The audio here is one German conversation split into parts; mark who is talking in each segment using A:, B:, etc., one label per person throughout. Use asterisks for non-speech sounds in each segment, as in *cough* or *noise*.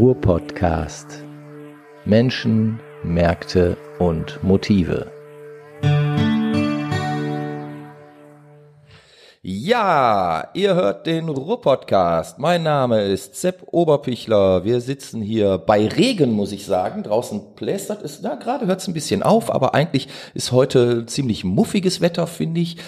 A: Ruhr-Podcast. Menschen, Märkte und Motive. Ja, ihr hört den Ruhr-Podcast. Mein Name ist Sepp Oberpichler. Wir sitzen hier bei Regen, muss ich sagen. Draußen plästert es, na, gerade hört es ein bisschen auf, aber eigentlich ist heute ziemlich muffiges Wetter, finde ich,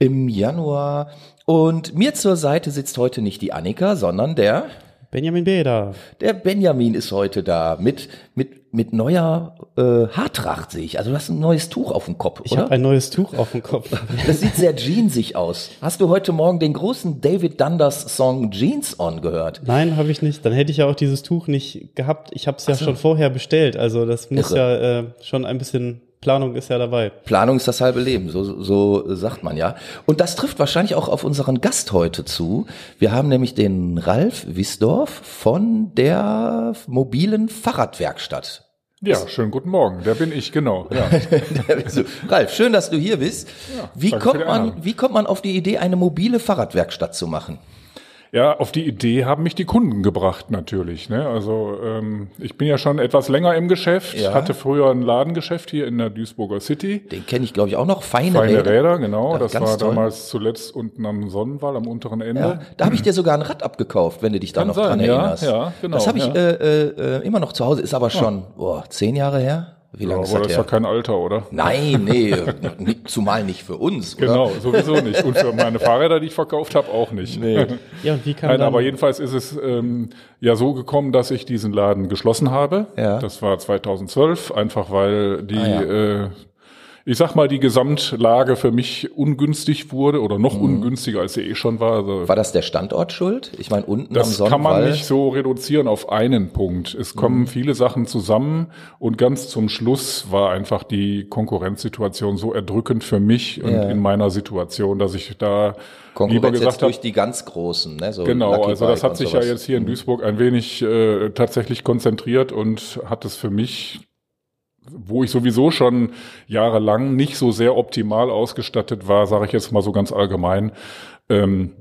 A: im Januar. Und mir zur Seite sitzt heute nicht die Annika, sondern der
B: Benjamin Beder.
A: Der Benjamin ist heute da mit mit mit neuer äh, Haartracht sehe ich. Also du hast ein neues Tuch auf dem Kopf,
B: Ich
A: oder?
B: habe ein neues Tuch auf dem Kopf. *laughs*
A: Das sieht sehr jeansig aus. Hast du heute Morgen den großen David Dundas Song Jeans On gehört?
B: Nein, habe ich nicht. Dann hätte ich ja auch dieses Tuch nicht gehabt. Ich habe es ja schon vorher bestellt. Also das muss
A: Irre.
B: ja äh, schon ein bisschen Planung ist ja dabei.
A: Planung ist das halbe Leben, so, so sagt man ja. Und das trifft wahrscheinlich auch auf unseren Gast heute zu. Wir haben nämlich den Ralf Wissdorf von der mobilen Fahrradwerkstatt.
C: Ja, schönen guten Morgen. Der bin ich, genau. Ja. *laughs*
A: Ralf, schön, dass du hier bist. wie,
C: danke für
A: kommt man, wie kommt man auf die Idee, eine mobile Fahrradwerkstatt zu machen?
C: Ja, auf die Idee haben mich die Kunden gebracht natürlich. Ne? Also ähm, ich bin ja schon etwas länger im Geschäft,
A: Ja.
C: hatte früher ein Ladengeschäft hier in der Duisburger City.
A: Den kenne ich, glaube ich, auch noch. Feine,
C: Feine
A: Räder.
C: Räder, genau.
A: Ja,
C: Das war
A: toll.
C: damals zuletzt unten am Sonnenwall, am unteren Ende.
A: Ja, da habe ich dir sogar ein Rad abgekauft, wenn du dich da
C: Kann
A: noch
C: sein,
A: dran
C: ja,
A: erinnerst.
C: ja, genau,
A: Das habe ich
C: ja.
A: äh, äh, immer noch zu Hause, ist aber schon boah, zehn Jahre her. Wie
C: Ja,
A: lange ist
C: aber
A: das
C: das ist ja kein Alter, oder?
A: Nein, nee, *laughs* nicht- zumal nicht für uns. Oder?
C: Genau, sowieso nicht. Und für meine Fahrräder, die ich verkauft habe, auch nicht. *laughs*
B: Ja, und wie kann
C: Nein, aber jedenfalls ist es ähm, ja so gekommen, dass ich diesen Laden geschlossen habe.
A: Ja.
C: Das war 2012, einfach weil die,
A: Ah,
C: äh, ich sag mal, die Gesamtlage für mich ungünstig wurde oder
A: Mhm.
C: noch ungünstiger, als sie eh schon war. Also
A: War das der Standort schuld? Ich meine, unten am
C: das kann man nicht so reduzieren auf einen Punkt. Es
A: Mhm.
C: kommen viele Sachen zusammen und ganz zum Schluss war einfach die Konkurrenzsituation so erdrückend für mich und
A: Ja.
C: in meiner Situation, dass ich da lieber gesagt
A: jetzt
C: habe,
A: durch die ganz Großen. Ne? So
C: Genau,
A: Lucky
C: also das hat sich
A: und
C: ja
A: sowas.
C: jetzt hier in Duisburg ein wenig äh, tatsächlich konzentriert und hat es für mich, wo ich sowieso schon jahrelang nicht so sehr optimal ausgestattet war, sage ich jetzt mal so ganz allgemein, ähm,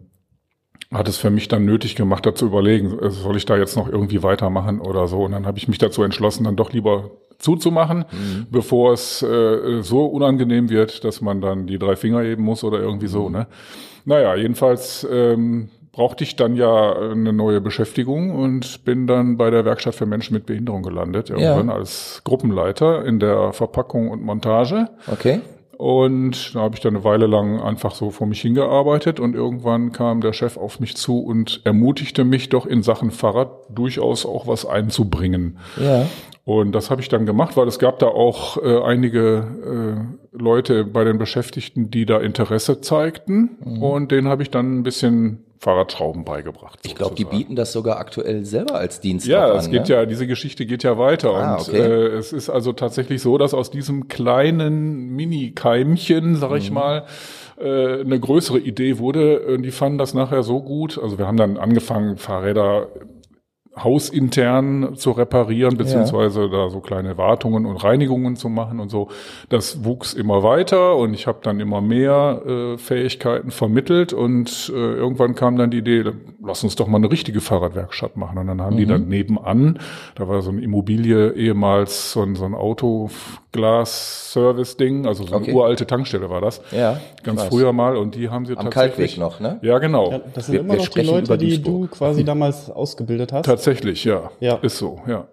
C: hat es für mich dann nötig gemacht, da zu überlegen, äh, soll ich da jetzt noch irgendwie weitermachen oder so. Und dann habe ich mich dazu entschlossen, dann doch lieber zuzumachen, bevor es äh, so unangenehm wird, dass man dann die drei Finger heben muss oder irgendwie so. Ne? Naja, jedenfalls ähm, brauchte ich dann ja eine neue Beschäftigung und bin dann bei der Werkstatt für Menschen mit Behinderung gelandet, irgendwann als Gruppenleiter in der Verpackung und Montage.
A: Okay.
C: Und da habe ich dann eine Weile lang einfach so vor mich hingearbeitet und irgendwann kam der Chef auf mich zu und ermutigte mich doch in Sachen Fahrrad durchaus auch was einzubringen.
A: Ja.
C: Und das habe ich dann gemacht, weil es gab da auch äh, einige äh, Leute bei den Beschäftigten, die da Interesse zeigten. Und denen habe ich dann ein bisschen Fahrradschrauben beigebracht.
A: Ich glaube, die bieten das sogar aktuell selber als Dienst
C: Ja,
A: an.
C: es geht
A: ne?
C: ja, diese Geschichte geht ja weiter.
A: Ah,
C: und
A: okay.
C: äh, es ist also tatsächlich so, dass aus diesem kleinen Mini-Keimchen, sag
A: Mhm.
C: ich mal, äh, eine größere Idee wurde. Und die fanden das nachher so gut. Also wir haben dann angefangen, Fahrräder hausintern zu reparieren, beziehungsweise da so kleine Wartungen und Reinigungen zu machen und so. Das wuchs immer weiter und ich habe dann immer mehr äh, Fähigkeiten vermittelt und äh, irgendwann kam dann die Idee, lass uns doch mal eine richtige Fahrradwerkstatt machen. Und dann haben die
A: Mhm.
C: dann nebenan, da war so eine Immobilie ehemals so ein, so ein Autoglas-Service-Ding, also so eine
A: Okay.
C: uralte Tankstelle war das.
A: Ja,
C: Ganz
A: weiß.
C: früher mal und die haben sie
A: Am
C: tatsächlich.
A: Kaltweg noch, ne?
C: Ja, genau.
B: ja, das sind
A: Wir-
B: immer noch die Leute, die du quasi damals ausgebildet hast.
C: Tatsächlich, ja.
B: Ja.
C: Ist so, ja.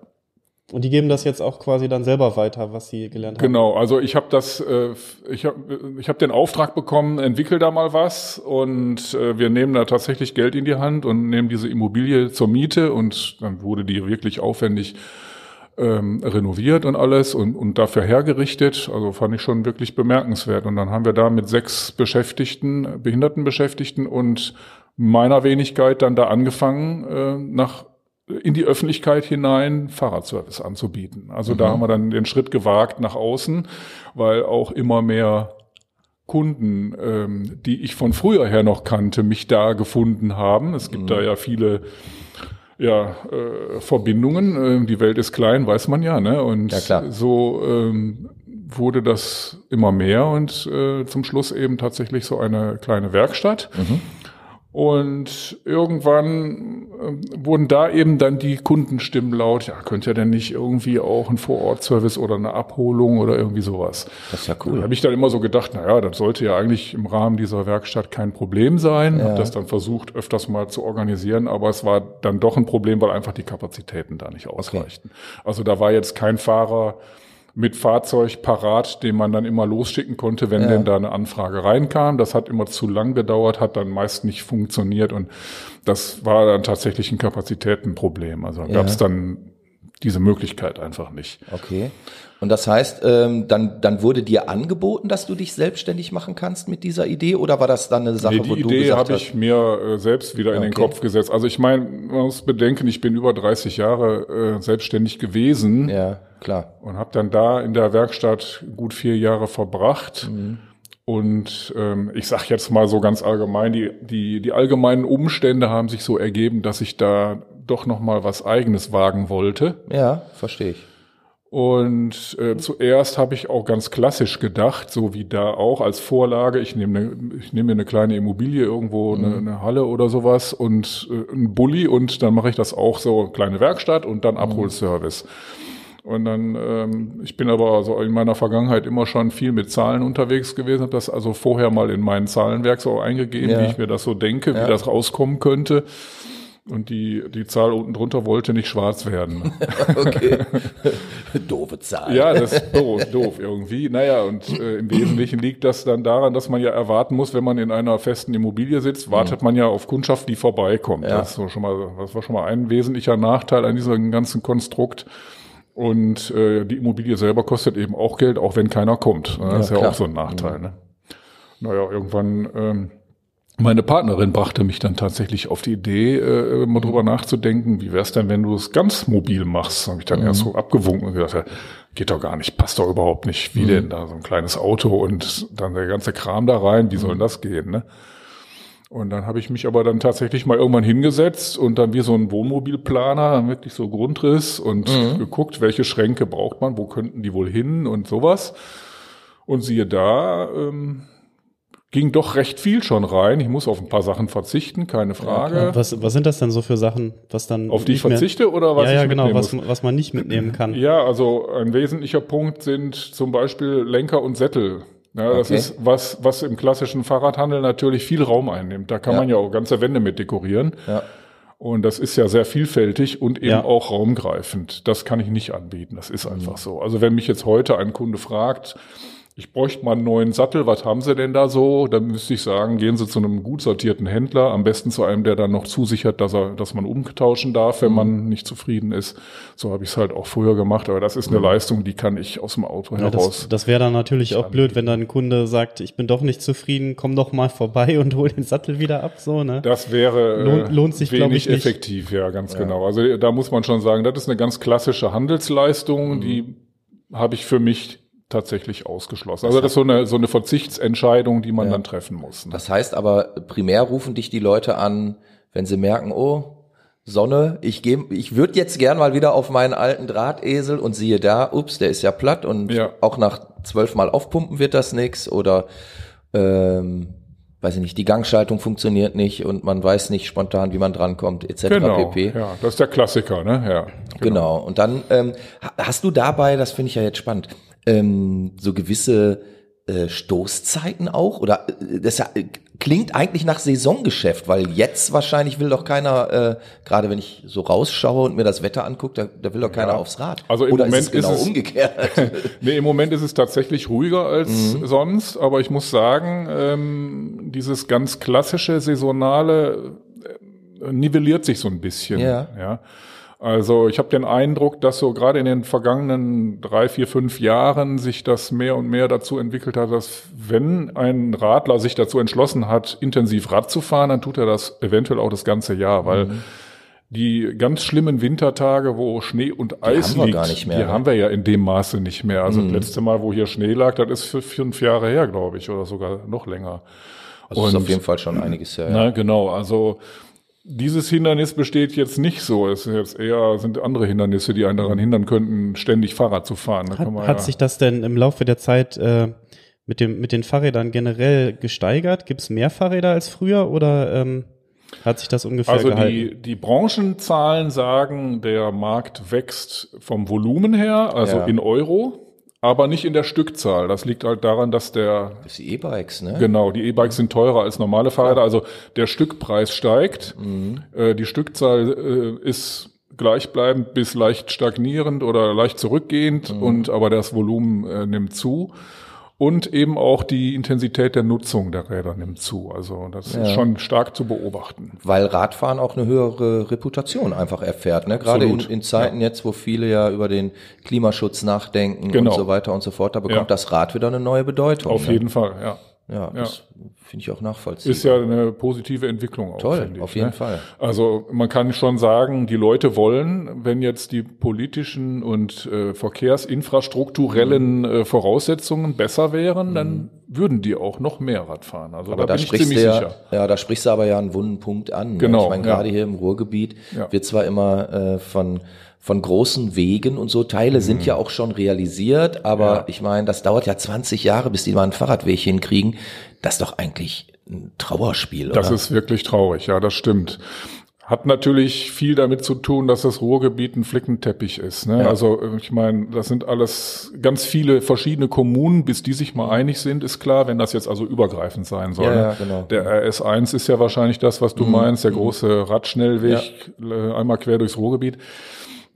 B: Und die geben das jetzt auch quasi dann selber weiter, was sie gelernt haben.
C: Genau, also ich habe das, äh, ich habe ich hab den Auftrag bekommen, entwickel da mal was und äh, wir nehmen da tatsächlich Geld in die Hand und nehmen diese Immobilie zur Miete und dann wurde die wirklich aufwendig ähm, renoviert und alles und, und dafür hergerichtet. Also fand ich schon wirklich bemerkenswert. Und dann haben wir da mit sechs Beschäftigten, Behindertenbeschäftigten und meiner Wenigkeit dann da angefangen, äh, nach in die Öffentlichkeit hinein Fahrradservice anzubieten. Also da haben wir dann den Schritt gewagt nach außen, weil auch immer mehr Kunden, ähm, die ich von früher her noch kannte, mich da gefunden haben. Es gibt da ja viele ja, äh, Verbindungen. Äh, die Welt ist klein, weiß man ja. Ne? Und
A: Ja,
C: so ähm, wurde das immer mehr und äh, zum Schluss eben tatsächlich so eine kleine Werkstatt. Und irgendwann ähm, wurden da eben dann die Kundenstimmen laut, ja, könnte ja denn nicht irgendwie auch ein Vorortservice oder eine Abholung oder irgendwie sowas.
A: Das ist ja cool.
C: Da habe ich dann immer so gedacht, na ja, das sollte ja eigentlich im Rahmen dieser Werkstatt kein Problem sein.
A: Ja.
C: Habe das dann versucht, öfters mal zu organisieren, aber es war dann doch ein Problem, weil einfach die Kapazitäten da nicht ausreichten. Also da war jetzt kein Fahrer mit Fahrzeug parat, den man dann immer losschicken konnte, wenn
A: Ja.
C: denn da eine Anfrage reinkam. Das hat immer zu lang gedauert, hat dann meist nicht funktioniert und das war dann tatsächlich ein Kapazitätenproblem. Also
A: Ja.
C: gab es dann diese Möglichkeit einfach nicht.
A: Okay. Und das heißt, ähm, dann, dann wurde dir angeboten, dass du dich selbstständig machen kannst mit dieser Idee oder war das dann eine Sache,
C: Nee,
A: wo
C: die
A: du
C: Idee
A: gesagt
C: habe
A: hast?
C: ich mir äh, selbst wieder in den
A: Okay.
C: Kopf gesetzt. Also ich meine, man muss bedenken, ich bin über 30 Jahre äh, selbstständig gewesen
A: Ja, klar.
C: und habe dann da in der Werkstatt gut vier Jahre verbracht.
A: Mhm.
C: Und ähm, ich sage jetzt mal so ganz allgemein, die, die, die allgemeinen Umstände haben sich so ergeben, dass ich da doch noch mal was Eigenes wagen wollte.
A: Ja, verstehe ich.
C: Und äh, zuerst habe ich auch ganz klassisch gedacht, so wie da auch als Vorlage, ich nehme ne, ich nehme mir eine kleine Immobilie irgendwo, eine, eine Halle oder sowas und äh, einen Bulli und dann mache ich das auch so, kleine Werkstatt und dann Abholservice. Und dann, ähm, ich bin aber so in meiner Vergangenheit immer schon viel mit Zahlen unterwegs gewesen, habe das also vorher mal in meinen Zahlenwerk so eingegeben,
A: Ja.
C: wie ich mir das so denke,
A: Ja.
C: wie das rauskommen könnte. Und die, die Zahl unten drunter wollte nicht schwarz werden. *laughs*
A: Okay. *laughs* Doofe Zahl.
C: Ja, das ist doof, doof irgendwie. Naja, und äh, im Wesentlichen liegt das dann daran, dass man ja erwarten muss, wenn man in einer festen Immobilie sitzt, wartet man ja auf Kundschaft, die vorbeikommt.
A: Mhm. Ja.
C: Das, so schon mal, das war schon mal ein wesentlicher Nachteil an diesem ganzen Konstrukt. Und äh, die Immobilie selber kostet eben auch Geld, auch wenn keiner kommt. Das
A: Ja,
C: ist ja
A: klar.
C: auch so ein Nachteil. Ne? Naja, irgendwann ähm, meine Partnerin brachte mich dann tatsächlich auf die Idee, äh, mal drüber nachzudenken, wie wär's denn, wenn du es ganz mobil machst? Habe ich dann erst so abgewunken und gesagt, ja, geht doch gar nicht, passt doch überhaupt nicht. Wie denn da so ein kleines Auto und dann der ganze Kram da rein, wie soll denn das gehen? Ne? Und dann habe ich mich aber dann tatsächlich mal irgendwann hingesetzt und dann wie so ein Wohnmobilplaner, wirklich so Grundriss und geguckt, welche Schränke braucht man, wo könnten die wohl hin und sowas. Und siehe da, ähm, ging doch recht viel schon rein. Ich muss auf ein paar Sachen verzichten, keine Frage.
B: Was, was sind das denn so für Sachen, was dann
C: auf die ich verzichte oder was
B: ja, ja,
C: ich
B: genau,
C: mitnehmen
B: was,
C: muss?
B: was man nicht mitnehmen kann.
C: Ja, also ein wesentlicher Punkt sind zum Beispiel Lenker und Sättel. Ja, das
A: Okay.
C: ist was, was im klassischen Fahrradhandel natürlich viel Raum einnimmt. Da kann
A: Ja.
C: man ja auch ganze Wände mit dekorieren.
A: Ja.
C: Und das ist ja sehr vielfältig und eben
B: Ja.
C: auch raumgreifend. Das kann ich nicht anbieten. Das
A: Mhm.
C: ist einfach so. Also wenn mich jetzt heute ein Kunde fragt, ich bräuchte mal einen neuen Sattel, was haben Sie denn da so? Dann müsste ich sagen, gehen Sie zu einem gut sortierten Händler, am besten zu einem, der dann noch zusichert, dass er, dass man umtauschen darf, wenn
A: Mhm.
C: man nicht zufrieden ist. So habe ich es halt auch früher gemacht, aber das ist eine Leistung, die kann ich aus dem Auto
B: Mhm. Ja,
C: heraus.
B: das das wäre dann natürlich auch blöd, wenn dann ein Kunde sagt, ich bin doch nicht zufrieden, komm doch mal vorbei und hol den Sattel wieder ab, so, ne?
C: Das wäre äh,
B: Lohnt- lohnt sich,
C: wenig
B: ich, nicht.
C: effektiv, ja, ganz genau. Also da muss man schon sagen, das ist eine ganz klassische
A: Mhm.
C: Handelsleistung, die habe ich für mich tatsächlich ausgeschlossen. Also das ist so eine, so eine Verzichtsentscheidung, die man
A: Ja.
C: dann treffen muss. Ne?
A: Das heißt aber, primär rufen dich die Leute an, wenn sie merken, oh, Sonne, ich geh, ich würde jetzt gern mal wieder auf meinen alten Drahtesel und siehe da, ups, der ist ja platt und
C: Ja.
A: auch nach zwölfmal aufpumpen wird das nix oder ähm, weiß ich nicht, die Gangschaltung funktioniert nicht und man weiß nicht spontan, wie man drankommt, etc.
C: Genau,
A: pp.
C: ja, das ist der Klassiker, ne? Ja,
A: Genau. Und dann ähm, ha- hast du dabei, das finde ich ja jetzt spannend, ähm, so gewisse äh, Stoßzeiten auch? Oder äh, das äh, klingt eigentlich nach Saisongeschäft, weil jetzt wahrscheinlich will doch keiner, äh, gerade wenn ich so rausschaue und mir das Wetter angucke, da, da will doch keiner
C: Ja.
A: aufs Rad.
C: Also im
A: Oder
C: Moment
A: ist es genau
C: ist es-
A: umgekehrt. *laughs*
C: Nee, im Moment ist es tatsächlich ruhiger als
A: Mhm.
C: sonst, aber ich muss sagen, ähm, dieses ganz klassische saisonale äh, nivelliert sich so ein bisschen.
A: Ja.
C: ja. Also ich habe den Eindruck, dass so gerade in den vergangenen drei, vier, fünf Jahren sich das mehr und mehr dazu entwickelt hat, dass wenn ein Radler sich dazu entschlossen hat, intensiv Rad zu fahren, dann tut er das eventuell auch das ganze Jahr, weil
A: Mhm.
C: die ganz schlimmen Wintertage, wo Schnee und Eis
A: haben wir
C: liegt,
A: gar nicht mehr,
C: die
A: ne?
C: haben wir ja in dem Maße nicht mehr. Also das letzte Mal, wo hier Schnee lag, das ist für fünf Jahre her, glaube ich, oder sogar noch länger.
A: Ist
C: Und-
A: auf jeden Fall schon einiges her. Ja.
C: Na, genau, also dieses Hindernis besteht jetzt nicht so. Es ist jetzt eher sind andere Hindernisse, die einen daran hindern könnten, ständig Fahrrad zu fahren. Da
B: Hat,
C: kann man
B: hat
C: ja-
B: sich das denn im Laufe der Zeit äh, mit, dem, mit den Fahrrädern generell gesteigert? Gibt es mehr Fahrräder als früher oder ähm, hat sich das ungefähr
C: Also
B: gehalten?
C: die, die Branchenzahlen sagen, der Markt wächst vom Volumen her, also
A: Ja.
C: in Euro, aber nicht in der Stückzahl. Das liegt halt daran, dass der
A: Das die E-Bikes, ne?
C: Genau, die E-Bikes sind teurer als normale Fahrräder, also der Stückpreis steigt, äh, die Stückzahl äh, ist gleichbleibend bis leicht stagnierend oder leicht zurückgehend und aber das Volumen äh, nimmt zu und eben auch die Intensität der Nutzung der Räder nimmt zu. Also das ist schon stark zu beobachten.
A: Weil Radfahren auch eine höhere Reputation einfach erfährt. Ne? Gerade in, in Zeiten jetzt, wo viele ja über den Klimaschutz nachdenken
C: Genau.
A: und so weiter und so fort, da bekommt
C: Ja.
A: das Rad wieder eine neue Bedeutung.
C: Auf
A: ne?
C: jeden Fall, ja.
A: Ja, das finde ich auch nachvollziehbar.
C: Ist ja eine positive Entwicklung auch.
A: Toll,
C: ich,
A: auf jeden
C: ne?
A: Fall.
C: Also man kann schon sagen, die Leute wollen, wenn jetzt die politischen und äh, verkehrsinfrastrukturellen
A: Mhm.
C: äh, Voraussetzungen besser wären, dann würden die auch noch mehr Rad fahren. Also
A: aber
C: da
A: da
C: bin ich
A: sprichst
C: ziemlich
A: du ja,
C: sicher.
A: ja, da sprichst du aber ja einen wunden Punkt an. ne?
C: Genau,
A: Ich meine,
C: ja.
A: gerade hier im Ruhrgebiet
C: Ja.
A: wird zwar immer äh, von von großen Wegen und so Teile sind ja auch schon realisiert, aber
C: Mhm. Ja.
A: ich meine, das dauert ja 20 Jahre, bis die mal einen Fahrradweg hinkriegen. Das ist doch eigentlich ein Trauerspiel,
C: Das
A: oder?
C: ist wirklich traurig, ja, das stimmt. Hat natürlich viel damit zu tun, dass das Ruhrgebiet ein Flickenteppich ist. Ne?
A: Ja.
C: Also äh, ich meine, das sind alles ganz viele verschiedene Kommunen, bis die sich mal einig sind, ist klar, wenn das jetzt also übergreifend sein soll.
A: Ja,
C: ne?
A: ja, genau.
C: Der RS1 ist ja wahrscheinlich das, was du meinst, der große Radschnellweg äh, einmal quer durchs Ruhrgebiet.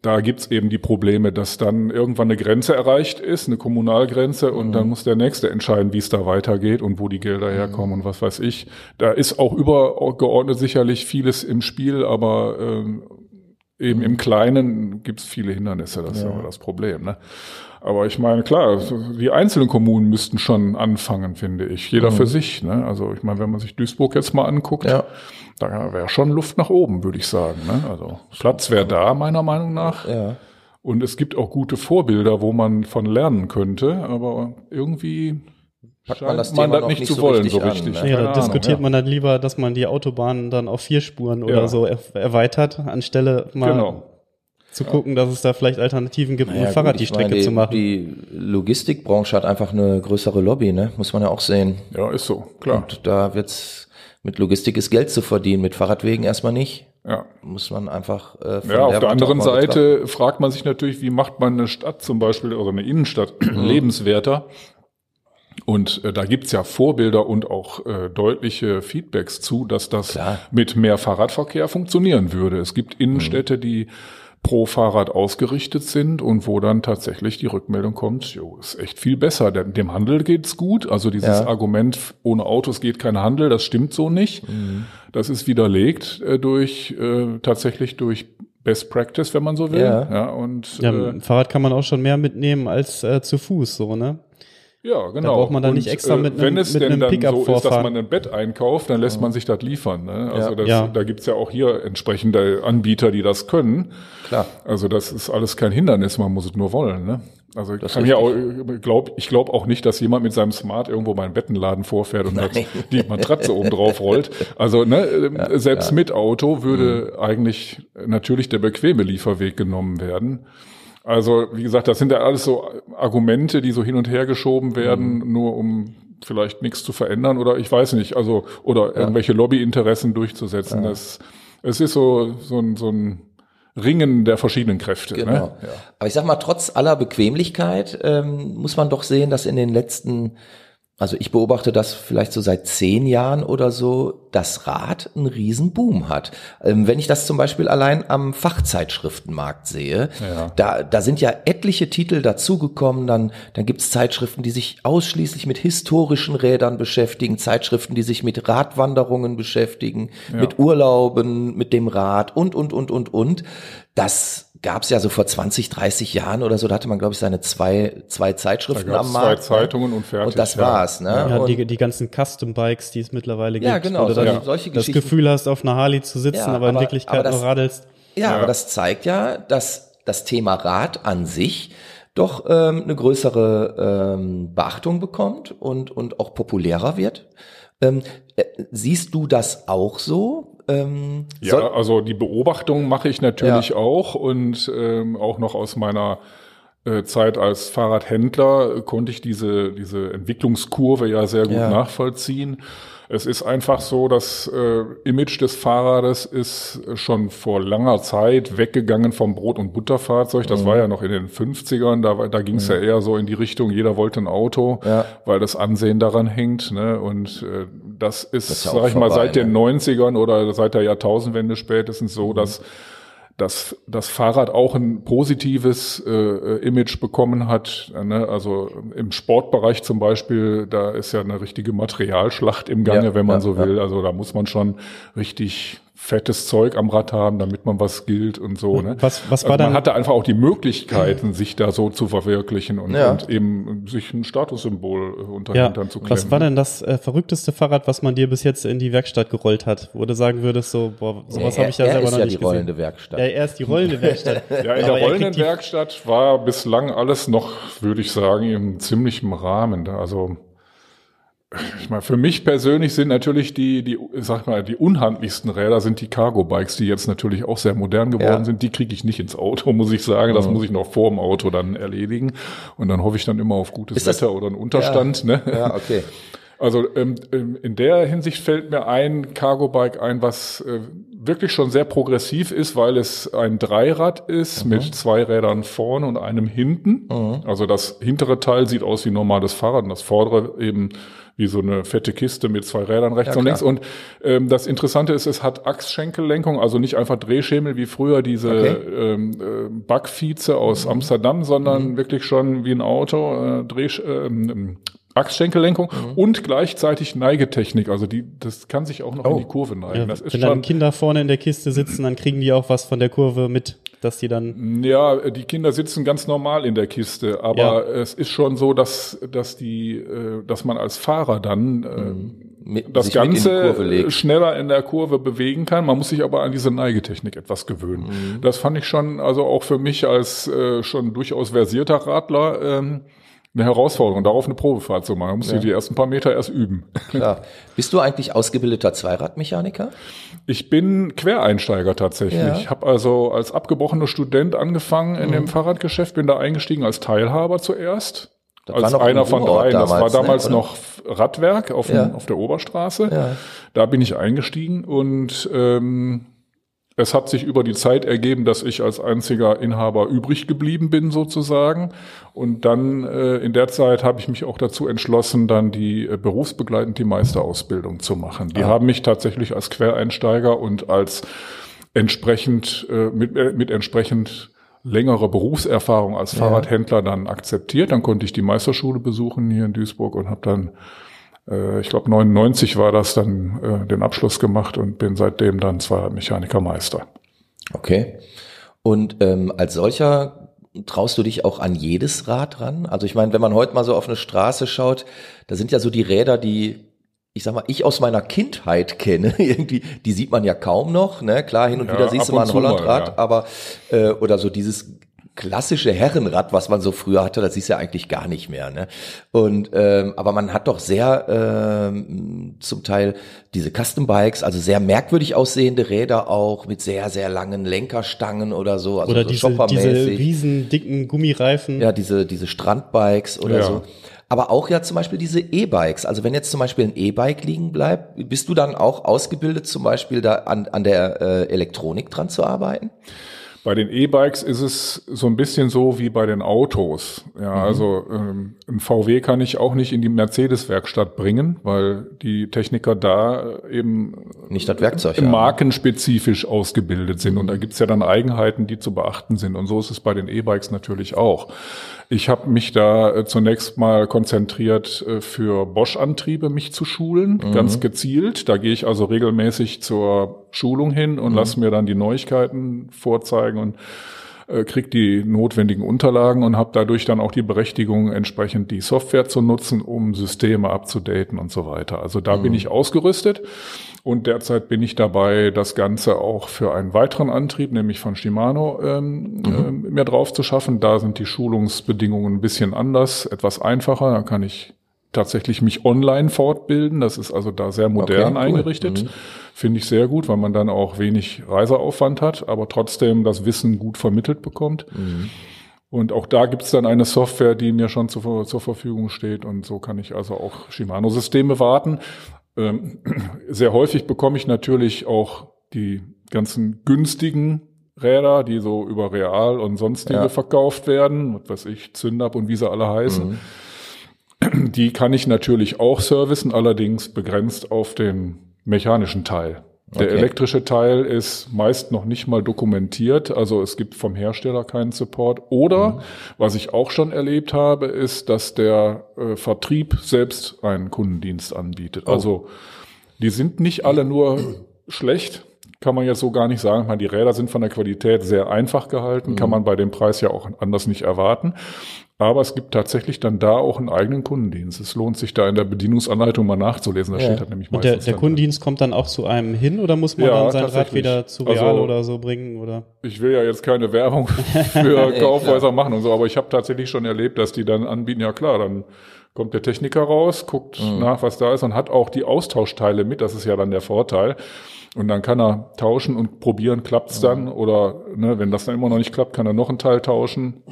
C: Da gibt's eben die Probleme, dass dann irgendwann eine Grenze erreicht ist, eine Kommunalgrenze, und dann muss der Nächste entscheiden, wie es da weitergeht und wo die Gelder herkommen und was weiß ich. Da ist auch übergeordnet sicherlich vieles im Spiel, aber ähm, eben im Kleinen gibt's viele Hindernisse, das ist aber das Problem. Ne? Aber ich meine, klar, die einzelnen Kommunen müssten schon anfangen, finde ich. Jeder für sich. Ne? Also ich meine, wenn man sich Duisburg jetzt mal anguckt,
A: Ja.
C: da wäre schon Luft nach oben, würde ich sagen. Ne? Also Platz wäre da, meiner Meinung nach.
A: ja.
C: Und es gibt auch gute Vorbilder, wo man von lernen könnte, aber irgendwie
A: Packt
C: scheint
A: man das Thema noch
C: nicht
A: nicht
C: zu
A: so
C: wollen,
A: richtig
C: so
A: an,
C: richtig.
A: ne?
B: Ja, da
C: Ahnung,
B: diskutiert
C: ja.
B: man dann lieber, dass man die Autobahnen dann auf vier Spuren oder
C: Ja.
B: so er erweitert, anstelle mal
C: Genau.
B: Zu gucken, dass es da vielleicht Alternativen gibt, um
A: Ja,
B: Fahrrad
A: gut,
B: die
A: meine,
B: Strecke
A: die,
B: zu machen.
A: Die Logistikbranche hat einfach eine größere Lobby, ne? Muss man ja auch sehen.
C: Ja, ist so, klar.
A: Und da wird's mit Logistik ist Geld zu verdienen, mit Fahrradwegen erstmal nicht.
C: Ja.
A: Muss man einfach äh, von
C: Ja, auf der
A: Warte
C: anderen
A: mal betrachten.
C: Seite fragt man sich natürlich, wie macht man eine Stadt zum Beispiel oder eine Innenstadt *clears throat* lebenswerter? Und äh, da gibt's ja Vorbilder und auch äh, deutliche Feedbacks zu, dass das
A: Klar.
C: mit mehr Fahrradverkehr funktionieren würde. Es gibt Innenstädte, die pro Fahrrad ausgerichtet sind und wo dann tatsächlich die Rückmeldung kommt, jo, ist echt viel besser. Dem, dem Handel geht's gut. Also dieses
A: Ja.
C: Argument, ohne Autos geht kein Handel, das stimmt so nicht. Das ist widerlegt äh, durch äh, tatsächlich durch Best Practice, wenn man so will.
A: Ja.
C: und
B: Ja,
C: äh,
B: mit dem Fahrrad kann man auch schon mehr mitnehmen als äh, zu Fuß, so, ne?
C: Ja, genau.
B: braucht man dann
C: und,
B: nicht extra mit einem-
C: Wenn es
B: mit
C: denn dann so ist, dass
B: vorfahren.
C: man ein Bett einkauft, dann lässt man sich das liefern. Ne? Also
A: Ja.
C: das,
B: Ja.
C: da gibt's ja auch hier entsprechende Anbieter, die das können.
A: Klar.
C: Also das ist alles kein Hindernis, man muss es nur wollen. Ne? Also ich
A: Das
C: kann ja auch, glaub, ich glaube auch nicht, dass jemand mit seinem Smart irgendwo beim Bettenladen vorfährt und
A: Nein.
C: die Matratze oben drauf rollt. Also ne, ähm, selbst mit Auto würde
A: Mhm.
C: eigentlich natürlich der bequeme Lieferweg genommen werden. Also, wie gesagt, das sind ja alles so Argumente, die so hin und her geschoben werden,
A: Mhm.
C: nur um vielleicht nichts zu verändern oder ich weiß nicht, also oder irgendwelche Lobbyinteressen durchzusetzen. Das, es ist so, so ein, so ein Ringen der verschiedenen Kräfte.
A: Genau.
C: Ne? Ja.
A: Aber ich sag mal, trotz aller Bequemlichkeit ähm, muss man doch sehen, dass in den letzten, also ich beobachte das vielleicht so seit zehn Jahren oder so, das Rad einen riesen Boom hat. Ähm, wenn ich das zum Beispiel allein am Fachzeitschriftenmarkt sehe,
C: Ja.
A: da, da sind ja etliche Titel dazugekommen, dann, dann gibt's Zeitschriften, die sich ausschließlich mit historischen Rädern beschäftigen, Zeitschriften, die sich mit Radwanderungen beschäftigen, mit Urlauben, mit dem Rad und, und, und, und, und. Das gab's ja so vor 20, 30 Jahren oder so, da hatte man, glaube ich, seine zwei, zwei Zeitschriften am
C: zwei
A: Markt. ne?
C: Zeitungen und fertig.
A: Und das
C: ja.
A: war's, ne?
B: Ja,
A: und,
B: die, die ganzen Custom-Bikes, die es mittlerweile gibt.
A: Ja, genau,
B: wo du
A: solche-
B: dann
A: solche
B: das
A: Geschichten.
B: Gefühl hast, auf einer Harley zu sitzen,
A: Ja,
B: aber in
A: aber-
B: Wirklichkeit
A: aber das-
B: nur radelst.
A: Ja,
C: Ja.
A: aber das zeigt ja, dass das Thema Rad an sich doch ähm, eine größere ähm, Beachtung bekommt und, und auch populärer wird. Ähm, äh, siehst du das auch so? Ähm,
C: Ja, also die Beobachtung mache ich natürlich auch und ähm, auch noch aus meiner äh, Zeit als Fahrradhändler äh, konnte ich diese, diese Entwicklungskurve ja sehr gut
A: Ja.
C: nachvollziehen. Es ist einfach so, das äh, Image des Fahrrades ist schon vor langer Zeit weggegangen vom Brot- und Butterfahrzeug. Das mhm. war ja noch in den 50ern, da, da ging es mhm. ja eher so in die Richtung, jeder wollte ein Auto, ja. weil das Ansehen daran hängt. Ne? Und äh, das ist, das ist sag ich vorbei, mal, seit ne? den 90ern oder seit der Jahrtausendwende spätestens so, mhm. dass dass das Fahrrad auch ein positives äh, Image bekommen hat. Ne? Also im Sportbereich zum Beispiel, da ist ja eine richtige Materialschlacht im Gange, ja, wenn man ja, so will. Ja. Also da muss man schon richtig fettes Zeug am Rad haben, damit man was gilt und so. Ne?
B: Was, was war also
C: man dann? hatte einfach auch die Möglichkeiten, sich da so zu verwirklichen und, ja. und eben sich ein Statussymbol äh, unter ja. Hintern zu klemmen.
B: Was war denn das äh, verrückteste Fahrrad, was man dir bis jetzt in die Werkstatt gerollt hat? Wo du sagen würdest, so, boah, sowas ja, habe ich ja selber noch ja nicht gesehen. Er ist die rollende
A: Werkstatt.
B: Ja, er ist die rollende *laughs* Werkstatt.
C: ja, in der rollenden Werkstatt war bislang alles noch, würde ich sagen, im ziemlichen Rahmen. Also ich meine, für mich persönlich sind natürlich die, die, sag mal, die unhandlichsten Räder sind die Cargo-Bikes, die jetzt natürlich auch sehr modern geworden ja. sind. Die kriege ich nicht ins Auto, muss ich sagen. Das mhm. muss ich noch vor dem Auto dann erledigen. Und dann hoffe ich dann immer auf gutes Ist Wetter das, oder einen Unterstand.
A: Ja, ne? ja okay.
C: Also ähm, ähm, in der Hinsicht fällt mir ein Cargo-Bike ein, was äh, wirklich schon sehr progressiv ist, weil es ein Dreirad ist mhm. mit zwei Rädern vorne und einem hinten. Mhm. Also das hintere Teil sieht aus wie normales Fahrrad und das vordere eben wie so eine fette Kiste mit zwei Rädern rechts ja, und links. Und ähm, das Interessante ist, es hat Achsschenkellenkung, also nicht einfach Drehschemel wie früher diese okay. ähm, äh, Backvize aus mhm. Amsterdam, sondern mhm. wirklich schon wie ein Auto, äh, Dreh, äh, Achsschenkellenkung mhm. und gleichzeitig Neigetechnik. Also die, das kann sich auch noch oh. in die Kurve neigen. Ja,
B: das ist wenn schon, dann Kinder vorne in der Kiste sitzen, dann kriegen die auch was von der Kurve mit, dass die dann.
C: Ja, die Kinder sitzen ganz normal in der Kiste, aber ja. es ist schon so, dass, dass die, äh, dass man als Fahrer dann mhm. das Ganze in schneller in der Kurve bewegen kann. Man muss sich aber an diese Neigetechnik etwas gewöhnen. Mhm. Das fand ich schon, also auch für mich als äh, schon durchaus versierter Radler, ähm, eine Herausforderung, darauf eine Probefahrt zu machen. Da musst ja. du die ersten paar Meter erst üben.
A: Klar. Bist du eigentlich ausgebildeter Zweiradmechaniker?
C: Ich bin Quereinsteiger tatsächlich. Ja. Ich habe also als abgebrochener Student angefangen in mhm. dem Fahrradgeschäft, bin da eingestiegen als Teilhaber zuerst. Das als einer von dreien. das war damals ne, noch Radwerk auf, ja. auf der Oberstraße. Da bin ich eingestiegen und ähm, es hat sich über die Zeit ergeben, dass ich als einziger Inhaber übrig geblieben bin sozusagen. Und dann äh, in der Zeit habe ich mich auch dazu entschlossen, dann die äh, berufsbegleitend die Meisterausbildung zu machen. Die ah. haben mich tatsächlich als Quereinsteiger und als entsprechend äh, mit, äh, mit entsprechend längere Berufserfahrung als Fahrradhändler dann akzeptiert. Dann konnte ich die Meisterschule besuchen hier in Duisburg und habe dann äh, ich glaube 99 war das dann äh, den Abschluss gemacht und bin seitdem dann zwar Mechanikermeister.
A: Okay. Und ähm, als solcher traust du dich auch an jedes Rad ran? Also ich meine, wenn man heute mal so auf eine Straße schaut, da sind ja so die Räder, die ich sag mal, ich aus meiner Kindheit kenne, *laughs* irgendwie, die sieht man ja kaum noch, ne? Klar, hin und ja, wieder siehst du mal ein Hollandrad, ja. aber äh, oder so dieses klassische Herrenrad, was man so früher hatte, das ist ja eigentlich gar nicht mehr. Ne? Und ähm, aber man hat doch sehr ähm, zum Teil diese Custom Bikes, also sehr merkwürdig aussehende Räder auch mit sehr sehr langen Lenkerstangen oder so, also
B: oder
A: so
B: diese, diese riesen dicken Gummireifen.
A: Ja, diese diese Strandbikes oder ja. so. Aber auch ja zum Beispiel diese E-Bikes. Also wenn jetzt zum Beispiel ein E-Bike liegen bleibt, bist du dann auch ausgebildet, zum Beispiel da an, an der äh, Elektronik dran zu arbeiten?
C: Bei den E-Bikes ist es so ein bisschen so wie bei den Autos. Ja, mhm. also ähm, ein VW kann ich auch nicht in die Mercedes-Werkstatt bringen, weil die Techniker da eben
A: nicht das Werkzeug
C: markenspezifisch haben. ausgebildet sind. Und da gibt's ja dann Eigenheiten, die zu beachten sind. Und so ist es bei den E-Bikes natürlich auch. Ich habe mich da äh, zunächst mal konzentriert, äh, für Bosch-Antriebe mich zu schulen, mhm. ganz gezielt. Da gehe ich also regelmäßig zur Schulung hin und mhm. lasse mir dann die Neuigkeiten vorzeigen und äh, kriege die notwendigen Unterlagen und habe dadurch dann auch die Berechtigung, entsprechend die Software zu nutzen, um Systeme abzudaten und so weiter. Also da mhm. bin ich ausgerüstet. Und derzeit bin ich dabei, das Ganze auch für einen weiteren Antrieb, nämlich von Shimano, ähm, mhm. äh, mir drauf zu schaffen. Da sind die Schulungsbedingungen ein bisschen anders, etwas einfacher. Da kann ich tatsächlich mich online fortbilden. Das ist also da sehr modern okay, cool. eingerichtet. Mhm. Finde ich sehr gut, weil man dann auch wenig Reiseaufwand hat, aber trotzdem das Wissen gut vermittelt bekommt. Mhm. Und auch da gibt es dann eine Software, die mir schon zur, zur Verfügung steht. Und so kann ich also auch Shimano-Systeme warten. Ähm, *clears throat* sehr häufig bekomme ich natürlich auch die ganzen günstigen Räder, die so über Real und sonstige
A: Ja.
C: verkauft werden, was weiß ich, Zündab und wie sie alle heißen. Die kann ich natürlich auch servicen, allerdings begrenzt auf den mechanischen Teil. Der
A: Okay.
C: elektrische Teil ist meist noch nicht mal dokumentiert, also es gibt vom Hersteller keinen Support. Oder, was ich auch schon erlebt habe, ist, dass der äh, Vertrieb selbst einen Kundendienst anbietet. Also die sind nicht alle nur schlecht, kann man jetzt so gar nicht sagen. Meine, die Räder sind von der Qualität sehr einfach gehalten, kann man bei dem Preis ja auch anders nicht erwarten. Aber es gibt tatsächlich dann da auch einen eigenen Kundendienst. Es lohnt sich da in der Bedienungsanleitung mal nachzulesen. Da
A: Ja.
C: steht halt nämlich
B: Und der,
C: meistens
B: der Kundendienst kommt dann auch zu einem hin oder muss man
C: Ja,
B: dann sein Rad
C: tatsächlich.
B: wieder zu
C: Also-
B: Real oder so bringen? Oder?
C: Ich will ja jetzt keine Werbung *laughs* für Kaufhäuser machen und so, aber ich habe tatsächlich schon erlebt, dass die dann anbieten, ja klar, dann kommt der Techniker raus, guckt nach, was da ist und hat auch die Austauschteile mit, das ist ja dann der Vorteil. Und dann kann er tauschen und probieren, klappt's dann oder ne, wenn das dann immer noch nicht klappt, kann er noch einen Teil tauschen.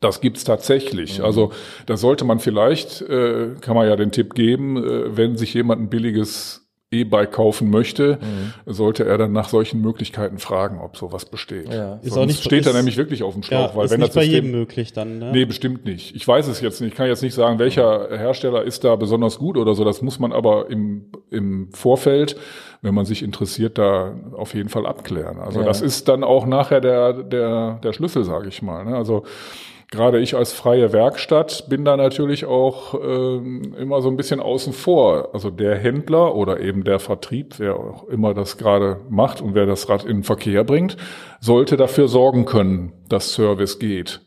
C: Das gibt's tatsächlich. Also da sollte man vielleicht, äh, kann man ja den Tipp geben, äh, wenn sich jemand ein billiges E-Bike kaufen möchte, sollte er dann nach solchen Möglichkeiten fragen, ob sowas besteht.
A: Ja.
B: Ist
C: Sonst
B: auch nicht-
C: steht er
B: ist-
C: nämlich wirklich auf dem Schlauch,
B: Ja,
C: weil
B: ist
C: wenn
B: nicht
C: das
B: bei
C: System,
B: jedem möglich dann. Ne?
C: Nee, bestimmt nicht. Ich weiß es jetzt nicht. Ich kann jetzt nicht sagen, welcher Hersteller ist da besonders gut oder so. Das muss man aber im, im Vorfeld, wenn man sich interessiert, da auf jeden Fall abklären. Also
A: Ja.
C: das ist dann auch nachher der, der, der Schlüssel, sage ich mal. ne? Also gerade ich als freie Werkstatt bin da natürlich auch ähm, immer so ein bisschen außen vor. Also der Händler oder eben der Vertrieb, wer auch immer das gerade macht und wer das Rad in den Verkehr bringt, sollte dafür sorgen können, dass Service geht.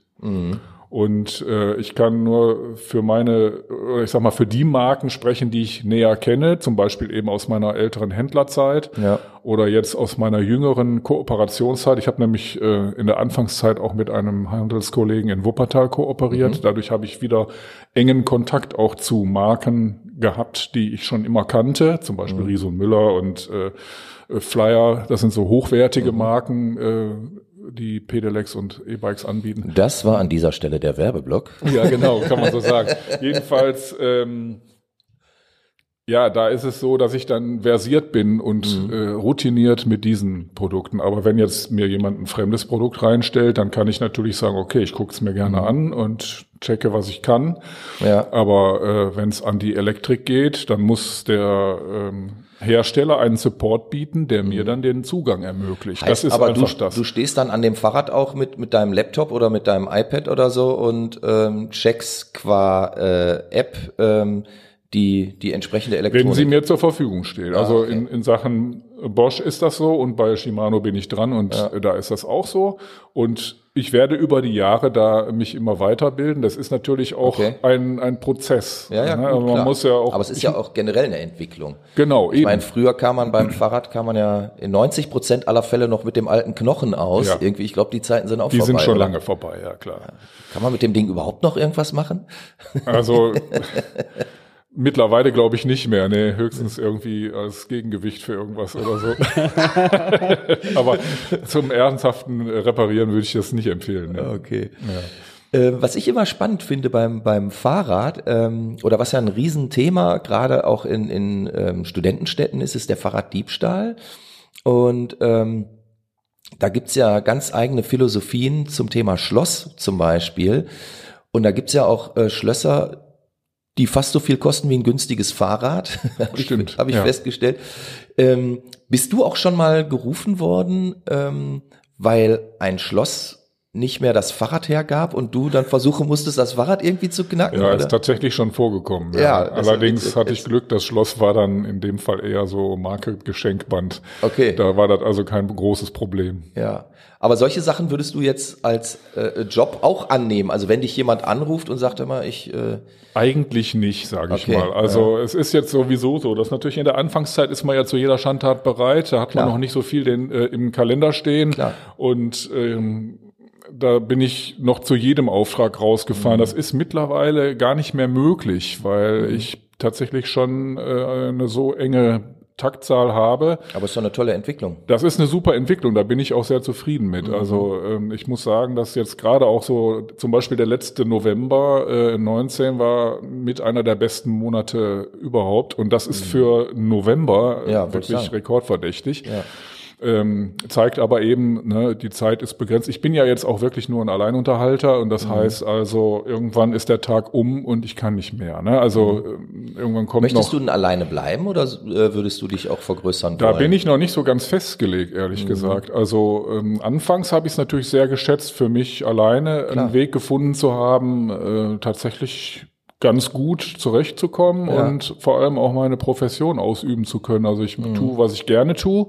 C: Und äh, ich kann nur für meine, ich sag mal, für die Marken sprechen, die ich näher kenne, zum Beispiel eben aus meiner älteren Händlerzeit
A: Ja.
C: oder jetzt aus meiner jüngeren Kooperationszeit. Ich habe nämlich äh, in der Anfangszeit auch mit einem Handelskollegen in Wuppertal kooperiert. Dadurch habe ich wieder engen Kontakt auch zu Marken gehabt, die ich schon immer kannte, zum Beispiel Riese und Müller und äh, Flyer. Das sind so hochwertige Marken, äh, die Pedelecs und E-Bikes anbieten.
A: Das war an dieser Stelle der Werbeblock.
C: Ja, genau, kann man so sagen. Jedenfalls, ähm, ja, da ist es so, dass ich dann versiert bin und äh, routiniert mit diesen Produkten. Aber wenn jetzt mir jemand ein fremdes Produkt reinstellt, dann kann ich natürlich sagen, okay, ich gucke es mir gerne an und checke, was ich kann.
A: Ja.
C: Aber äh, wenn es an die Elektrik geht, dann muss der ähm, Hersteller einen Support bieten, der mir dann den Zugang ermöglicht.
A: Heißt
C: das ist
A: aber
C: einfach
A: du,
C: das.
A: du stehst dann an dem Fahrrad auch mit, mit deinem Laptop oder mit deinem iPad oder so und ähm, checkst qua äh, App ähm, die, die entsprechende Elektronik.
C: Wenn sie mir zur Verfügung steht. Also
A: okay.
C: in, in Sachen Bosch ist das so und bei Shimano bin ich dran und da ist das auch so. Und ich werde über die Jahre da mich immer weiterbilden. Das ist natürlich auch
A: Okay.
C: ein, ein Prozess.
A: ja, ja,
C: ne?
A: gut,
C: Aber man
A: klar.
C: muss ja auch.
A: Aber es ist ja auch generell eine Entwicklung.
C: genau
A: Ich meine, früher kam man beim Fahrrad, kam man ja in 90 Prozent aller Fälle noch mit dem alten Knochen aus.
C: Ja.
A: Irgendwie, ich glaube, die Zeiten sind auch
C: die
A: vorbei.
C: sind schon
A: oder?
C: lange vorbei, ja klar.
A: Kann man mit dem Ding überhaupt noch irgendwas machen?
C: Also *laughs* mittlerweile glaube ich nicht mehr. Nee, höchstens irgendwie als Gegengewicht für irgendwas oder so. *laughs* Aber zum ernsthaften Reparieren würde ich das nicht empfehlen. Ne?
A: Okay. Äh, was ich immer spannend finde beim, beim Fahrrad, ähm, oder was ja ein Riesenthema gerade auch in, in ähm, Studentenstädten ist, ist der Fahrraddiebstahl. Und ähm, da gibt's ja ganz eigene Philosophien zum Thema Schloss zum Beispiel. Und da gibt's ja auch äh, Schlösser, die fast so viel kosten wie ein günstiges Fahrrad. *laughs* Habe ich, hab ich
C: ja.
A: festgestellt. Ähm, bist du auch schon mal gerufen worden, ähm, weil ein Schloss nicht mehr das Fahrrad hergab und du dann versuchen musstest, das Fahrrad irgendwie zu knacken?
C: Ja,
A: oder?
C: ist tatsächlich schon vorgekommen.
A: Ja,
C: Ja,
A: ist
C: Allerdings
A: jetzt-
C: hatte ich Glück, das Schloss war dann in dem Fall eher so Marke Geschenkband.
A: Okay.
C: Da war das also kein großes Problem.
A: Ja, aber solche Sachen würdest du jetzt als äh, Job auch annehmen? Also wenn dich jemand anruft und sagt immer, ich äh,
C: Eigentlich nicht, sage ich
A: Okay,
C: mal. Also es ist jetzt sowieso so, dass natürlich in der Anfangszeit ist man ja zu jeder Schandtat bereit. Da hat
A: Klar.
C: man noch nicht so viel den, äh, im Kalender stehen.
A: Klar.
C: Und ähm, da bin ich noch zu jedem Auftrag rausgefahren. Das ist mittlerweile gar nicht mehr möglich, weil ich tatsächlich schon äh, eine so enge Taktzahl habe.
A: Aber es ist doch eine tolle Entwicklung.
C: Das ist eine super Entwicklung, da bin ich auch sehr zufrieden mit.
A: Mhm.
C: Also ähm, ich muss sagen, dass jetzt gerade auch so zum Beispiel der letzte November äh, 19 war mit einer der besten Monate überhaupt und das ist für November
A: Mhm. Ja,
C: wirklich rekordverdächtig.
A: Ja.
C: Ähm, zeigt aber eben, ne, die Zeit ist begrenzt. Ich bin ja jetzt auch wirklich nur ein Alleinunterhalter und
A: Mhm.
C: das heißt also, irgendwann ist der Tag um und ich kann nicht mehr. Ne? Also ähm, irgendwann kommt
A: Mhm. Möchtest
C: noch.
A: du denn alleine bleiben oder äh, würdest du dich auch vergrößern
C: Da
A: wollen?
C: bin ich noch nicht so ganz festgelegt,
A: Mhm.
C: ehrlich gesagt. Also ähm, anfangs habe ich es natürlich sehr geschätzt, für mich alleine
A: Klar.
C: einen Weg gefunden zu haben, äh, tatsächlich ganz gut zurechtzukommen
A: Ja.
C: und vor allem auch meine Profession ausüben zu können. Also ich
A: Mhm.
C: tue, was ich gerne tue,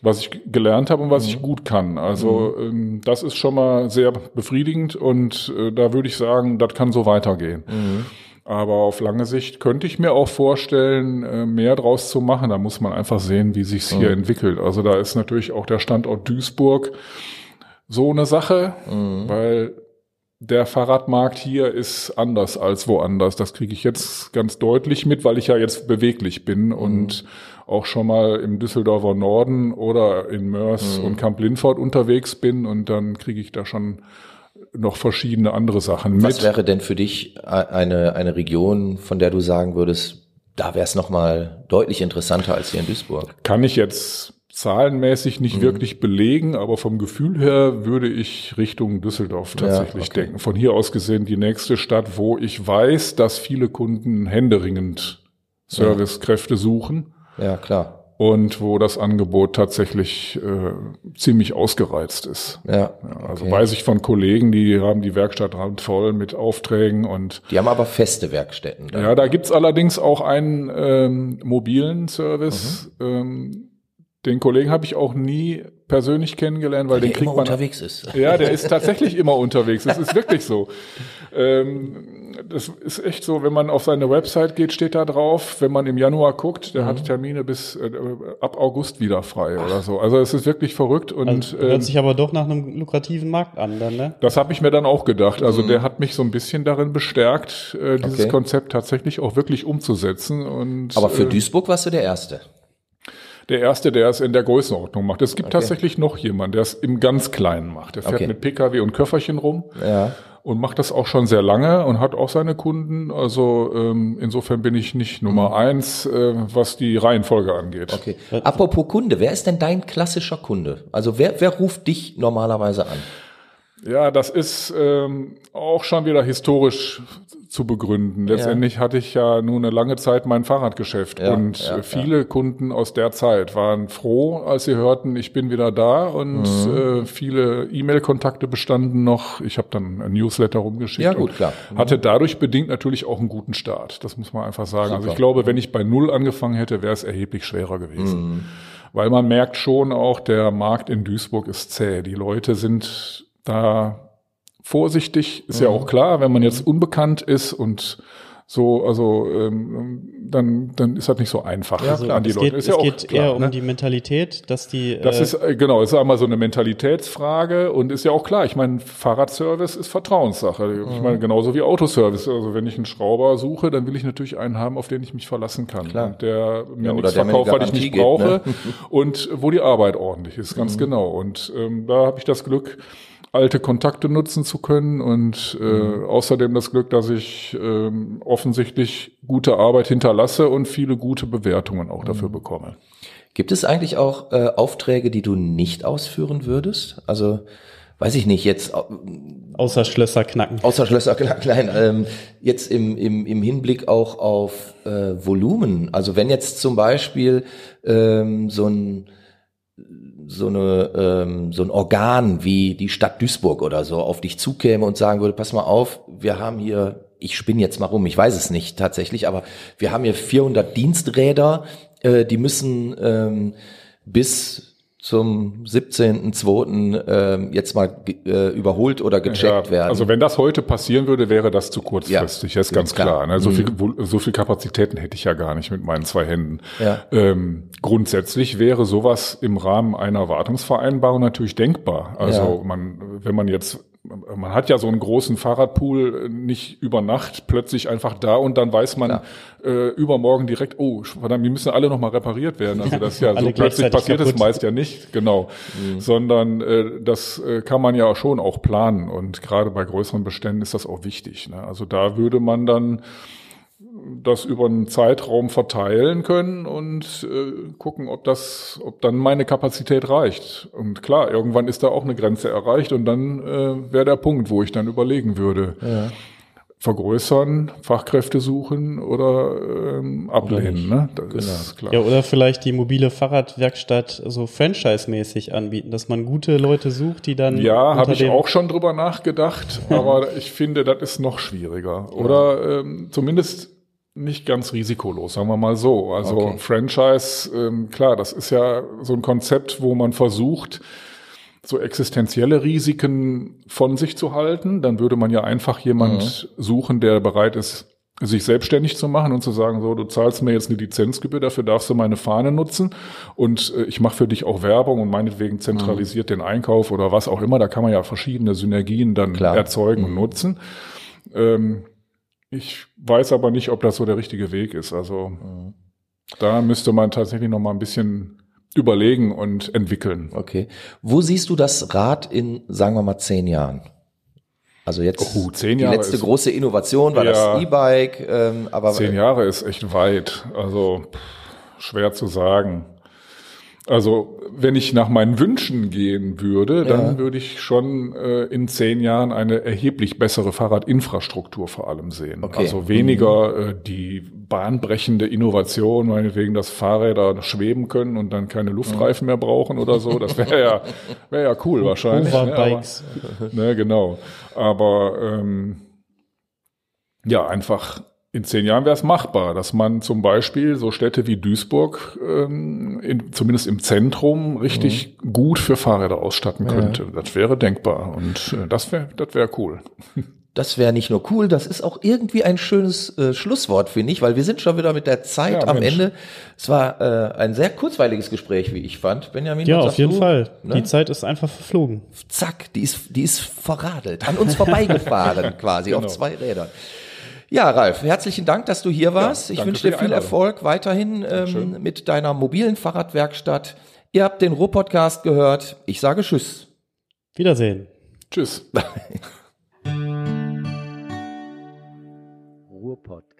C: was ich gelernt habe und was ich gut kann. Also
A: Mhm.
C: ähm, das ist schon mal sehr befriedigend und äh, da würde ich sagen, das kann so weitergehen.
A: Mhm.
C: Aber auf lange Sicht könnte ich mir auch vorstellen, äh, mehr draus zu machen. Da muss man einfach sehen, wie sich's hier entwickelt. Also da ist natürlich auch der Standort Duisburg so eine Sache, weil der Fahrradmarkt hier ist anders als woanders. Das kriege ich jetzt ganz deutlich mit, weil ich ja jetzt beweglich bin und auch schon mal im Düsseldorfer Norden oder in Mörs und Kamp-Lindfort unterwegs bin und dann kriege ich da schon noch verschiedene andere Sachen mit.
A: Was wäre denn für dich eine, eine Region, von der du sagen würdest, da wäre es nochmal deutlich interessanter als hier in Duisburg?
C: Kann ich jetzt zahlenmäßig nicht
A: Mhm.
C: wirklich belegen, aber vom Gefühl her würde ich Richtung Düsseldorf tatsächlich
A: okay.
C: denken. Von hier aus gesehen die nächste Stadt, wo ich weiß, dass viele Kunden händeringend Servicekräfte suchen
A: Ja, klar.
C: und wo das Angebot tatsächlich äh, ziemlich ausgereizt ist.
A: Ja,
C: Ja, also
A: okay.
C: weiß ich von Kollegen, die haben die Werkstatt randvoll mit Aufträgen und
A: Die haben aber feste Werkstätten. dann.
C: ja, da gibt's allerdings auch einen ähm, mobilen Service.
A: Mhm.
C: Ähm, den Kollegen habe ich auch nie persönlich kennengelernt, weil
A: der
C: den kriegt
A: immer
C: man.
A: unterwegs ist.
C: Ja, der ist tatsächlich immer unterwegs. Das ist wirklich so. Ähm, das ist echt so, wenn man auf seine Website geht, steht da drauf, wenn man im Januar guckt, der
A: Mhm.
C: hat Termine bis äh, ab August wieder frei oder so. Also es ist wirklich verrückt und
B: Also,
C: ähm,
B: hört sich aber doch nach einem lukrativen Markt an, dann, ne?
C: das habe ich mir dann auch gedacht. Also der hat mich so ein bisschen darin bestärkt, äh, dieses
A: Okay.
C: Konzept tatsächlich auch wirklich umzusetzen. Und
A: Aber für
C: äh,
A: Duisburg warst du der Erste.
C: Der erste, der es in der Größenordnung macht. Es gibt tatsächlich noch jemanden, der es im ganz Kleinen macht. Der fährt
A: Okay.
C: mit Pkw und Köfferchen rum
A: Ja.
C: und macht das auch schon sehr lange und hat auch seine Kunden. Also ähm, insofern bin ich nicht Nummer eins, äh, was die Reihenfolge angeht.
A: Okay. Apropos Kunde, wer ist denn dein klassischer Kunde? Also wer, wer ruft dich normalerweise an?
C: Ja, das ist ähm, auch schon wieder historisch zu begründen. Letztendlich hatte ich ja nun eine lange Zeit mein Fahrradgeschäft
A: Ja,
C: und
A: ja,
C: äh, viele Kunden aus der Zeit waren froh, als sie hörten, ich bin wieder da und
A: Mhm.
C: äh, viele E-Mail-Kontakte bestanden noch. Ich habe dann ein Newsletter rumgeschickt.
A: Ja, gut,
C: und
A: klar.
C: Hatte dadurch bedingt natürlich auch einen guten Start. Das muss man einfach sagen. Also
A: Super.
C: ich glaube, wenn ich bei Null angefangen hätte, wäre es erheblich schwerer gewesen.
A: Mhm.
C: Weil man merkt schon auch, der Markt in Duisburg ist zäh. Die Leute sind da vorsichtig, ist ja
A: Mhm.
C: auch klar, wenn man jetzt unbekannt ist und so, also ähm, dann, dann ist das nicht so einfach
A: Ja,
C: an
A: klar.
C: die
B: es
C: Leute.
B: geht,
C: ist
B: es
C: ja auch
B: geht
C: klar,
B: eher um
C: ne?
B: die Mentalität, dass die.
C: Das
B: äh,
C: ist, äh, genau, ist einmal so eine Mentalitätsfrage und ist ja auch klar. Ich meine, Fahrradservice ist Vertrauenssache. Ich
A: Mhm.
C: meine, genauso wie Autoservice. Also wenn ich einen Schrauber suche, dann will ich natürlich einen haben, auf den ich mich verlassen kann.
A: Klar.
C: Und der mir
A: Ja,
C: nichts verkauft, weil ich nicht
A: Garantie
C: brauche
A: ne? *laughs*
C: und wo die Arbeit ordentlich ist,
A: Mhm.
C: ganz genau. Und ähm, da habe ich das Glück, alte Kontakte nutzen zu können und äh,
A: Mhm.
C: außerdem das Glück, dass ich ähm, offensichtlich gute Arbeit hinterlasse und viele gute Bewertungen auch dafür
A: Mhm.
C: bekomme.
A: Gibt es eigentlich auch äh, Aufträge, die du nicht ausführen würdest? Also, weiß ich nicht, jetzt au-
B: außer Schlösser knacken.
A: außer Schlösser Kle- *laughs* klein, ähm, jetzt im, im, im Hinblick auch auf äh, Volumen. Also wenn jetzt zum Beispiel ähm, so ein so eine ähm, so ein Organ wie die Stadt Duisburg oder so auf dich zukäme und sagen würde, pass mal auf, wir haben hier, ich spinne jetzt mal rum, ich weiß es nicht tatsächlich, aber wir haben hier 400 Diensträder, äh, die müssen ähm, bis zum 17.02. Ähm, jetzt mal äh, überholt oder gecheckt
C: Ja,
A: werden.
C: Also wenn das heute passieren würde, wäre das zu kurzfristig.
A: Ja,
C: das ist ganz
A: klar. Mhm.
C: klar. ne? So, viel, wo- so viel Kapazitäten hätte ich ja gar nicht mit meinen zwei Händen.
A: Ja.
C: Ähm, grundsätzlich wäre sowas im Rahmen einer Wartungsvereinbarung natürlich denkbar. Also man, wenn man jetzt man hat ja so einen großen Fahrradpool nicht über Nacht plötzlich einfach da und dann weiß man äh, übermorgen direkt, oh, verdammt, die müssen alle nochmal repariert werden. Also das ja *laughs* so plötzlich passiert es meist ja nicht, genau. Mhm. Sondern äh, das äh, kann man ja schon auch planen und gerade bei größeren Beständen ist das auch wichtig. Ne? Also da würde man dann das über einen Zeitraum verteilen können und äh, gucken, ob das, ob dann meine Kapazität reicht. Und klar, irgendwann ist da auch eine Grenze erreicht und dann äh, wäre der Punkt, wo ich dann überlegen würde. Ja. Vergrößern, Fachkräfte suchen oder ähm, ablehnen. Oder ne? Das
B: genau. ist klar. Ja, oder vielleicht die mobile Fahrradwerkstatt so franchise-mäßig anbieten, dass man gute Leute sucht, die dann.
C: Ja, habe ich auch schon drüber nachgedacht, *laughs* aber ich finde, das ist noch schwieriger. Oder ähm, zumindest nicht ganz risikolos, sagen wir mal so. Also okay. Franchise, ähm, klar, das ist ja so ein Konzept, wo man versucht, so existenzielle Risiken von sich zu halten. Dann würde man ja einfach jemand mhm. suchen, der bereit ist, sich selbstständig zu machen und zu sagen, so, du zahlst mir jetzt eine Lizenzgebühr, dafür darfst du meine Fahne nutzen und äh, ich mache für dich auch Werbung und meinetwegen zentralisiert mhm. den Einkauf oder was auch immer. Da kann man ja verschiedene Synergien dann Klar. erzeugen mhm. und nutzen. Ähm, ich weiß aber nicht, ob das so der richtige Weg ist. Also mhm. da müsste man tatsächlich noch mal ein bisschen überlegen und entwickeln.
A: Okay. Wo siehst du das Rad in, sagen wir mal, zehn Jahren? Also jetzt
C: oh, zehn
A: die
C: Jahre
A: letzte große Innovation war ja, das E-Bike, ähm, aber
C: zehn Jahre ist echt weit. Also pff, schwer zu sagen. Also wenn ich nach meinen Wünschen gehen würde, dann ja. würde ich schon äh, in zehn Jahren eine erheblich bessere Fahrradinfrastruktur vor allem sehen. Okay. Also weniger mhm. äh, die bahnbrechende Innovation, meinetwegen, dass Fahrräder schweben können und dann keine Luftreifen mehr brauchen oder so. Das wäre ja, wäre ja cool wahrscheinlich. Ne, aber, ne, genau. Aber ähm, ja, einfach in zehn Jahren wäre es machbar, dass man zum Beispiel so Städte wie Duisburg ähm, in, zumindest im Zentrum richtig mhm. gut für Fahrräder ausstatten könnte. Ja. Das wäre denkbar und äh, das wäre das wäre cool. *laughs*
A: Das wäre nicht nur cool, das ist auch irgendwie ein schönes äh, Schlusswort, finde ich, weil wir sind schon wieder mit der Zeit ja, am Mensch. Ende. Es war äh, ein sehr kurzweiliges Gespräch, wie ich fand. Benjamin,
B: ja, auf jeden du, Fall. Ne? Die Zeit ist einfach verflogen.
A: Zack, die ist, die ist verradelt, an uns vorbeigefahren *laughs* quasi genau. auf zwei Rädern. Ja, Ralf, herzlichen Dank, dass du hier warst. Ja, ich wünsche dir viel Erfolg weiterhin ähm, mit deiner mobilen Fahrradwerkstatt. Ihr habt den Ruhr-Podcast gehört. Ich sage Tschüss.
B: Wiedersehen.
C: Tschüss.
A: Ruhr-Podcast. *laughs*